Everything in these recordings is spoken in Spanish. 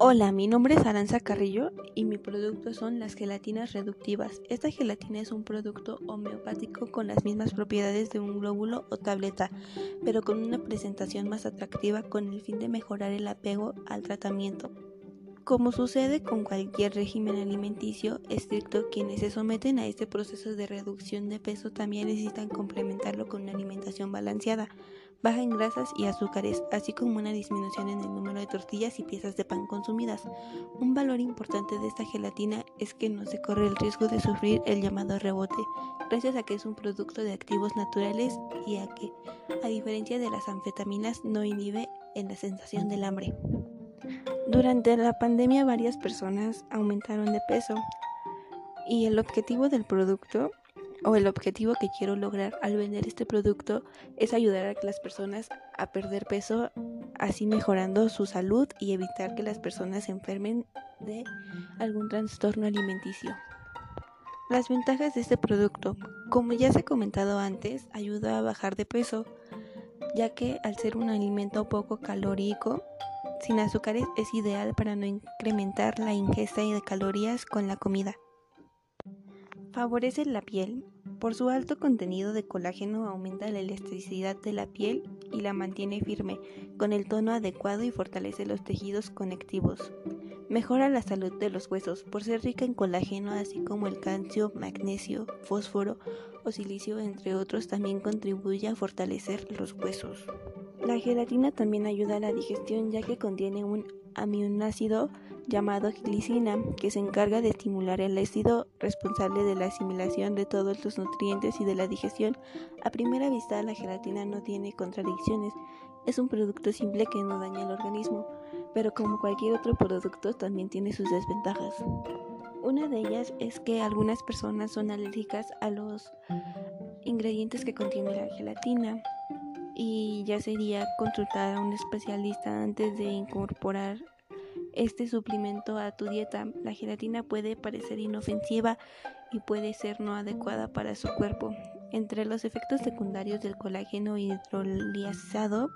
Hola, mi nombre es Aranza Carrillo y mi producto son las gelatinas reductivas. Esta gelatina es un producto homeopático con las mismas propiedades de un glóbulo o tableta, pero con una presentación más atractiva con el fin de mejorar el apego al tratamiento. Como sucede con cualquier régimen alimenticio estricto, quienes se someten a este proceso de reducción de peso también necesitan complementarlo con una alimentación balanceada, baja en grasas y azúcares, así como una disminución en el número de tortillas y piezas de pan consumidas. Un valor importante de esta gelatina es que no se corre el riesgo de sufrir el llamado rebote, gracias a que es un producto de activos naturales y a que, a diferencia de las anfetaminas, no inhibe la sensación del hambre. Durante la pandemia varias personas aumentaron de peso y el objetivo del producto o el objetivo que quiero lograr al vender este producto es ayudar a las personas a perder peso, así mejorando su salud y evitar que las personas se enfermen de algún trastorno alimenticio. Las ventajas de este producto, como ya se ha comentado antes, ayuda a bajar de peso, ya que al ser un alimento poco calórico, sin azúcares es ideal para no incrementar la ingesta de calorías con la comida. Favorece la piel. Por su alto contenido de colágeno aumenta la elasticidad de la piel y la mantiene firme, con el tono adecuado y fortalece los tejidos conectivos. Mejora la salud de los huesos por ser rica en colágeno, así como el calcio, magnesio, fósforo o silicio, entre otros, también contribuye a fortalecer los huesos. La gelatina también ayuda a la digestión ya que contiene un aminoácido llamado glicina que se encarga de estimular el ácido responsable de la asimilación de todos los nutrientes y de la digestión. A primera vista la gelatina no tiene contradicciones, es un producto simple que no daña al organismo, pero como cualquier otro producto también tiene sus desventajas. Una de ellas es que algunas personas son alérgicas a los ingredientes que contiene la gelatina y ya sería consultar a un especialista antes de incorporar este suplemento a tu dieta. La gelatina puede parecer inofensiva y puede ser no adecuada para su cuerpo. Entre los efectos secundarios del colágeno hidrolizado,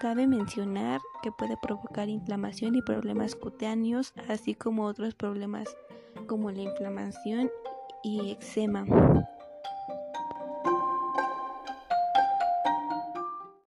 cabe mencionar que puede provocar inflamación y problemas cutáneos, así como otros problemas como la inflamación y eczema.